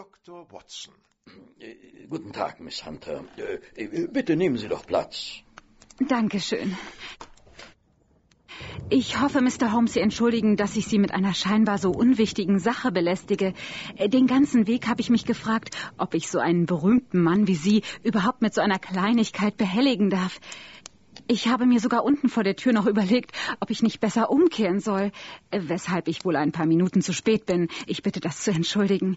Dr. Watson. Äh, guten Tag, Miss Hunter. Äh, bitte nehmen Sie doch Platz. Dankeschön. Ich hoffe, Mr. Holmes, Sie entschuldigen, dass ich Sie mit einer scheinbar so unwichtigen Sache belästige. Den ganzen Weg habe ich mich gefragt, ob ich so einen berühmten Mann wie Sie überhaupt mit so einer Kleinigkeit behelligen darf. Ich habe mir sogar unten vor der Tür noch überlegt, ob ich nicht besser umkehren soll, weshalb ich wohl ein paar Minuten zu spät bin. Ich bitte das zu entschuldigen.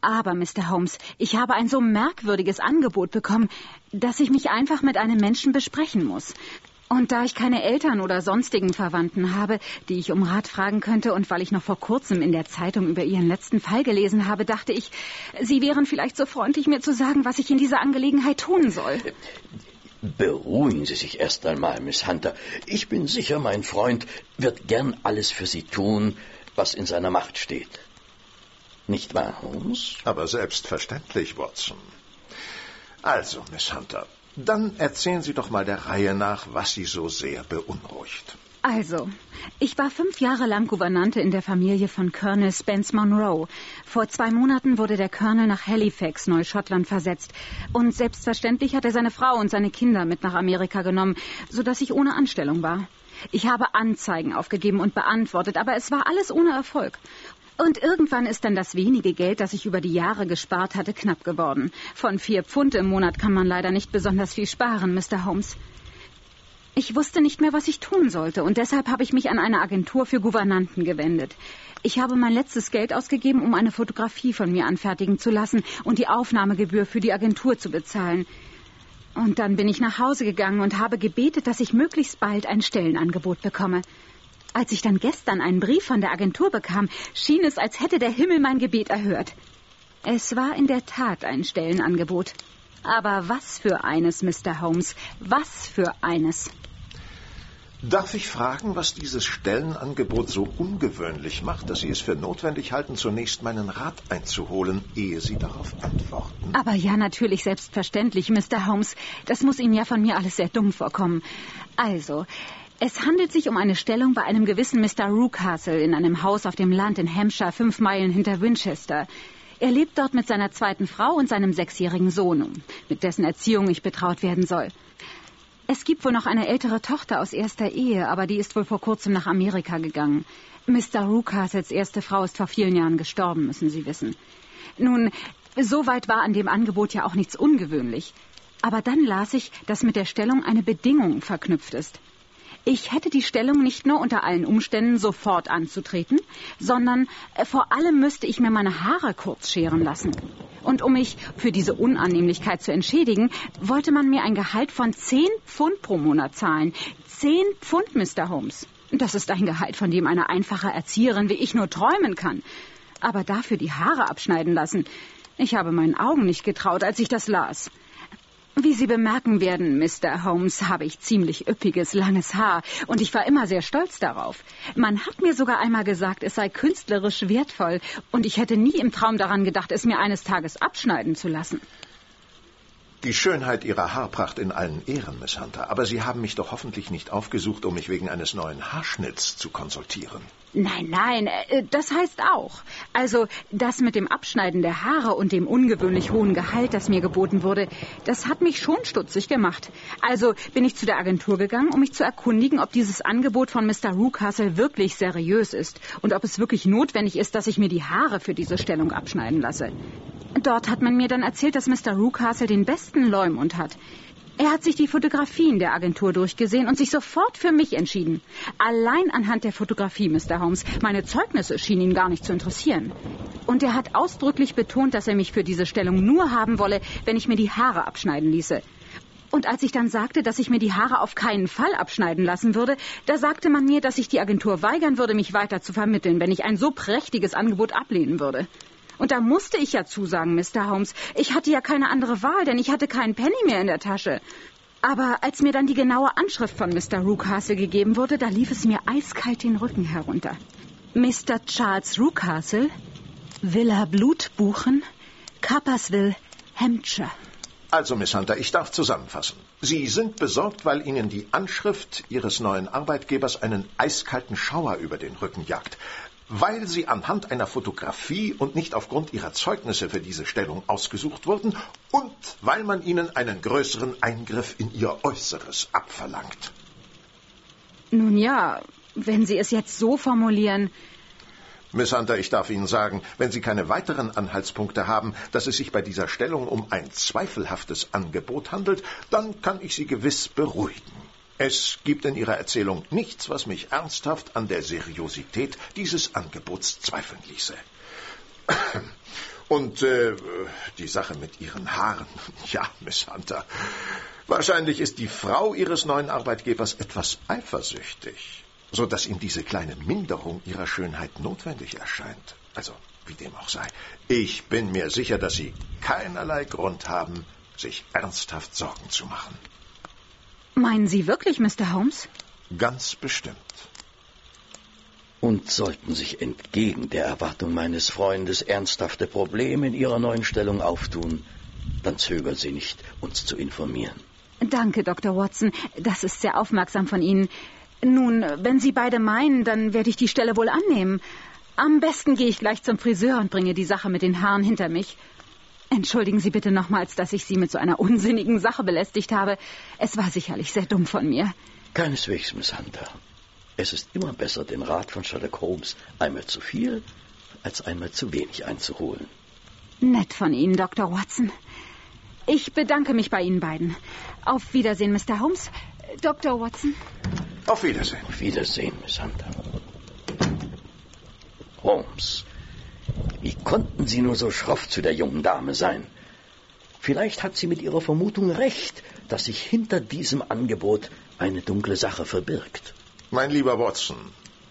Aber, Mr. Holmes, ich habe ein so merkwürdiges Angebot bekommen, dass ich mich einfach mit einem Menschen besprechen muss. Und da ich keine Eltern oder sonstigen Verwandten habe, die ich um Rat fragen könnte, und weil ich noch vor kurzem in der Zeitung über Ihren letzten Fall gelesen habe, dachte ich, Sie wären vielleicht so freundlich, mir zu sagen, was ich in dieser Angelegenheit tun soll. Beruhigen Sie sich erst einmal, Miss Hunter. Ich bin sicher, mein Freund wird gern alles für Sie tun, was in seiner Macht steht. Nicht wahr, Holmes? Aber selbstverständlich, Watson. Also, Miss Hunter, dann erzählen Sie doch mal der Reihe nach, was Sie so sehr beunruhigt. Also, ich war fünf Jahre lang Gouvernante in der Familie von Colonel Spence Monroe. Vor zwei Monaten wurde der Colonel nach Halifax, Neuschottland, versetzt. Und selbstverständlich hat er seine Frau und seine Kinder mit nach Amerika genommen, sodass ich ohne Anstellung war. Ich habe Anzeigen aufgegeben und beantwortet, aber es war alles ohne Erfolg. Und irgendwann ist dann das wenige Geld, das ich über die Jahre gespart hatte, knapp geworden. Von vier Pfund im Monat kann man leider nicht besonders viel sparen, Mr. Holmes. Ich wusste nicht mehr, was ich tun sollte, und deshalb habe ich mich an eine Agentur für Gouvernanten gewendet. Ich habe mein letztes Geld ausgegeben, um eine Fotografie von mir anfertigen zu lassen und die Aufnahmegebühr für die Agentur zu bezahlen. Und dann bin ich nach Hause gegangen und habe gebetet, dass ich möglichst bald ein Stellenangebot bekomme. Als ich dann gestern einen Brief von der Agentur bekam, schien es, als hätte der Himmel mein Gebet erhört. Es war in der Tat ein Stellenangebot. Aber was für eines, Mr. Holmes, was für eines. Darf ich fragen, was dieses Stellenangebot so ungewöhnlich macht, dass Sie es für notwendig halten, zunächst meinen Rat einzuholen, ehe Sie darauf antworten? Aber ja, natürlich, selbstverständlich, Mr. Holmes. Das muss Ihnen ja von mir alles sehr dumm vorkommen. Also, es handelt sich um eine Stellung bei einem gewissen Mr. Rucastle in einem Haus auf dem Land in Hampshire, fünf Meilen hinter Winchester. Er lebt dort mit seiner zweiten Frau und seinem sechsjährigen Sohn, mit dessen Erziehung ich betraut werden soll. Es gibt wohl noch eine ältere Tochter aus erster Ehe, aber die ist wohl vor kurzem nach Amerika gegangen. Mr. Rucastles erste Frau ist vor vielen Jahren gestorben, müssen Sie wissen. Nun, soweit war an dem Angebot ja auch nichts ungewöhnlich. Aber dann las ich, dass mit der Stellung eine Bedingung verknüpft ist. Ich hätte die Stellung nicht nur unter allen Umständen sofort anzutreten, sondern äh, vor allem müsste ich mir meine Haare kurz scheren lassen. Und um mich für diese Unannehmlichkeit zu entschädigen, wollte man mir ein Gehalt von zehn Pfund pro Monat zahlen. Zehn Pfund, Mr. Holmes. Das ist ein Gehalt, von dem eine einfache Erzieherin wie ich nur träumen kann. Aber dafür die Haare abschneiden lassen. Ich habe meinen Augen nicht getraut, als ich das las. Wie Sie bemerken werden, Mr. Holmes, habe ich ziemlich üppiges, langes Haar und ich war immer sehr stolz darauf. Man hat mir sogar einmal gesagt, es sei künstlerisch wertvoll und ich hätte nie im Traum daran gedacht, es mir eines Tages abschneiden zu lassen. Die Schönheit Ihrer Haarpracht in allen Ehren, Miss Hunter, aber Sie haben mich doch hoffentlich nicht aufgesucht, um mich wegen eines neuen Haarschnitts zu konsultieren. Nein, nein, äh, das heißt auch. Also das mit dem Abschneiden der Haare und dem ungewöhnlich hohen Gehalt, das mir geboten wurde, das hat mich schon stutzig gemacht. Also bin ich zu der Agentur gegangen, um mich zu erkundigen, ob dieses Angebot von Mr. Rucastle wirklich seriös ist und ob es wirklich notwendig ist, dass ich mir die Haare für diese Stellung abschneiden lasse. Dort hat man mir dann erzählt, dass Mr. Rucastle den besten Leumund hat. Er hat sich die Fotografien der Agentur durchgesehen und sich sofort für mich entschieden. Allein anhand der Fotografie, Mr. Holmes. Meine Zeugnisse schienen ihn gar nicht zu interessieren. Und er hat ausdrücklich betont, dass er mich für diese Stellung nur haben wolle, wenn ich mir die Haare abschneiden ließe. Und als ich dann sagte, dass ich mir die Haare auf keinen Fall abschneiden lassen würde, da sagte man mir, dass sich die Agentur weigern würde, mich weiter zu vermitteln, wenn ich ein so prächtiges Angebot ablehnen würde. Und da musste ich ja zusagen, Mr. Holmes. Ich hatte ja keine andere Wahl, denn ich hatte keinen Penny mehr in der Tasche. Aber als mir dann die genaue Anschrift von Mr. Rucastle gegeben wurde, da lief es mir eiskalt den Rücken herunter. Mr. Charles Rucastle, Villa Blutbuchen, Cappersville, Hampshire. Also, Miss Hunter, ich darf zusammenfassen. Sie sind besorgt, weil Ihnen die Anschrift Ihres neuen Arbeitgebers einen eiskalten Schauer über den Rücken jagt. Weil sie anhand einer Fotografie und nicht aufgrund ihrer Zeugnisse für diese Stellung ausgesucht wurden und weil man ihnen einen größeren Eingriff in ihr Äußeres abverlangt. Nun ja, wenn Sie es jetzt so formulieren. Miss Hunter, ich darf Ihnen sagen, wenn Sie keine weiteren Anhaltspunkte haben, dass es sich bei dieser Stellung um ein zweifelhaftes Angebot handelt, dann kann ich Sie gewiss beruhigen. Es gibt in Ihrer Erzählung nichts, was mich ernsthaft an der Seriosität dieses Angebots zweifeln ließe. Und äh, die Sache mit Ihren Haaren. Ja, Miss Hunter. Wahrscheinlich ist die Frau Ihres neuen Arbeitgebers etwas eifersüchtig, so dass ihm diese kleine Minderung Ihrer Schönheit notwendig erscheint. Also, wie dem auch sei. Ich bin mir sicher, dass Sie keinerlei Grund haben, sich ernsthaft Sorgen zu machen. Meinen Sie wirklich, Mr. Holmes? Ganz bestimmt. Und sollten sich entgegen der Erwartung meines Freundes ernsthafte Probleme in Ihrer neuen Stellung auftun, dann zögern Sie nicht, uns zu informieren. Danke, Dr. Watson. Das ist sehr aufmerksam von Ihnen. Nun, wenn Sie beide meinen, dann werde ich die Stelle wohl annehmen. Am besten gehe ich gleich zum Friseur und bringe die Sache mit den Haaren hinter mich. Entschuldigen Sie bitte nochmals, dass ich Sie mit so einer unsinnigen Sache belästigt habe. Es war sicherlich sehr dumm von mir. Keineswegs, Miss Hunter. Es ist immer besser, den Rat von Sherlock Holmes einmal zu viel als einmal zu wenig einzuholen. Nett von Ihnen, Dr. Watson. Ich bedanke mich bei Ihnen beiden. Auf Wiedersehen, Mr. Holmes. Dr. Watson. Auf Wiedersehen. Auf Wiedersehen, Miss Hunter. Holmes, wie konnten Sie nur so schroff zu der jungen Dame sein? Vielleicht hat sie mit ihrer Vermutung recht, dass sich hinter diesem Angebot eine dunkle Sache verbirgt. Mein lieber Watson,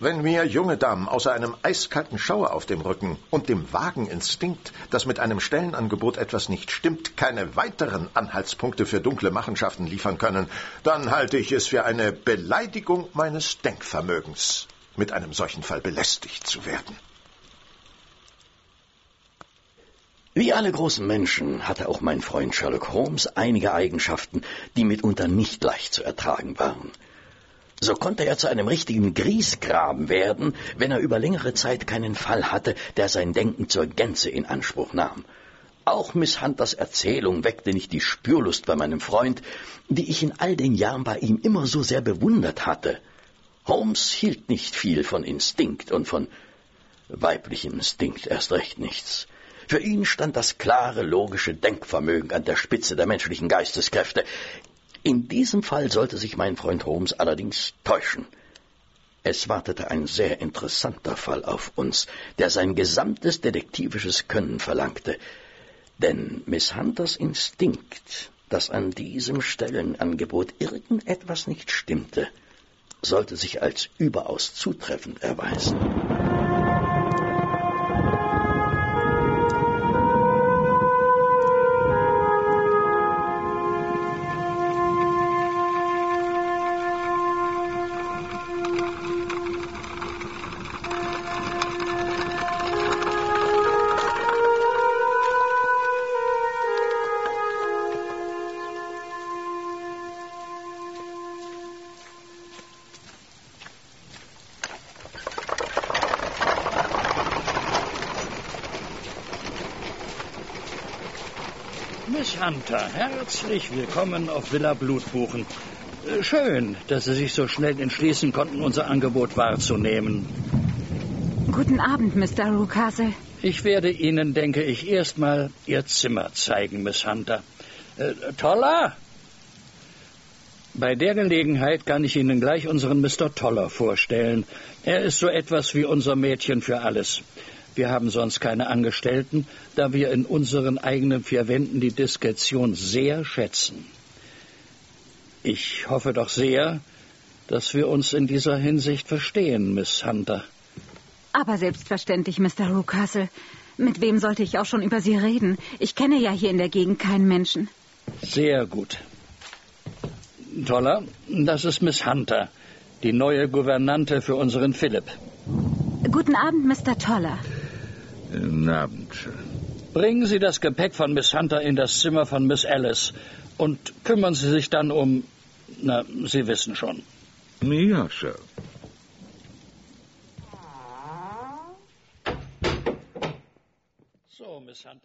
wenn mir junge Damen außer einem eiskalten Schauer auf dem Rücken und dem vagen Instinkt, dass mit einem Stellenangebot etwas nicht stimmt, keine weiteren Anhaltspunkte für dunkle Machenschaften liefern können, dann halte ich es für eine Beleidigung meines Denkvermögens, mit einem solchen Fall belästigt zu werden. Wie alle großen Menschen hatte auch mein Freund Sherlock Holmes einige Eigenschaften, die mitunter nicht leicht zu ertragen waren. So konnte er zu einem richtigen Griesgraben werden, wenn er über längere Zeit keinen Fall hatte, der sein Denken zur Gänze in Anspruch nahm. Auch Miss Hunters Erzählung weckte nicht die Spürlust bei meinem Freund, die ich in all den Jahren bei ihm immer so sehr bewundert hatte. Holmes hielt nicht viel von Instinkt und von weiblichem Instinkt erst recht nichts. Für ihn stand das klare, logische Denkvermögen an der Spitze der menschlichen Geisteskräfte. In diesem Fall sollte sich mein Freund Holmes allerdings täuschen. Es wartete ein sehr interessanter Fall auf uns, der sein gesamtes detektivisches Können verlangte. Denn Miss Hunters Instinkt, dass an diesem Stellenangebot irgendetwas nicht stimmte, sollte sich als überaus zutreffend erweisen. Miss Hunter, herzlich willkommen auf Villa Blutbuchen. Äh, Schön, dass Sie sich so schnell entschließen konnten, unser Angebot wahrzunehmen. Guten Abend, Mr. Rucastle. Ich werde Ihnen, denke ich, erstmal Ihr Zimmer zeigen, Miss Hunter. Äh, Toller? Bei der Gelegenheit kann ich Ihnen gleich unseren Mr. Toller vorstellen. Er ist so etwas wie unser Mädchen für alles. Wir haben sonst keine Angestellten, da wir in unseren eigenen vier Wänden die Diskretion sehr schätzen. Ich hoffe doch sehr, dass wir uns in dieser Hinsicht verstehen, Miss Hunter. Aber selbstverständlich, Mr. Rucastle. Mit wem sollte ich auch schon über Sie reden? Ich kenne ja hier in der Gegend keinen Menschen. Sehr gut. Toller, das ist Miss Hunter, die neue Gouvernante für unseren Philipp. Guten Abend, Mr. Toller. Guten Abend. Bringen Sie das Gepäck von Miss Hunter in das Zimmer von Miss Alice und kümmern Sie sich dann um. Na, Sie wissen schon. Ja, Sir. So, Miss Hunter.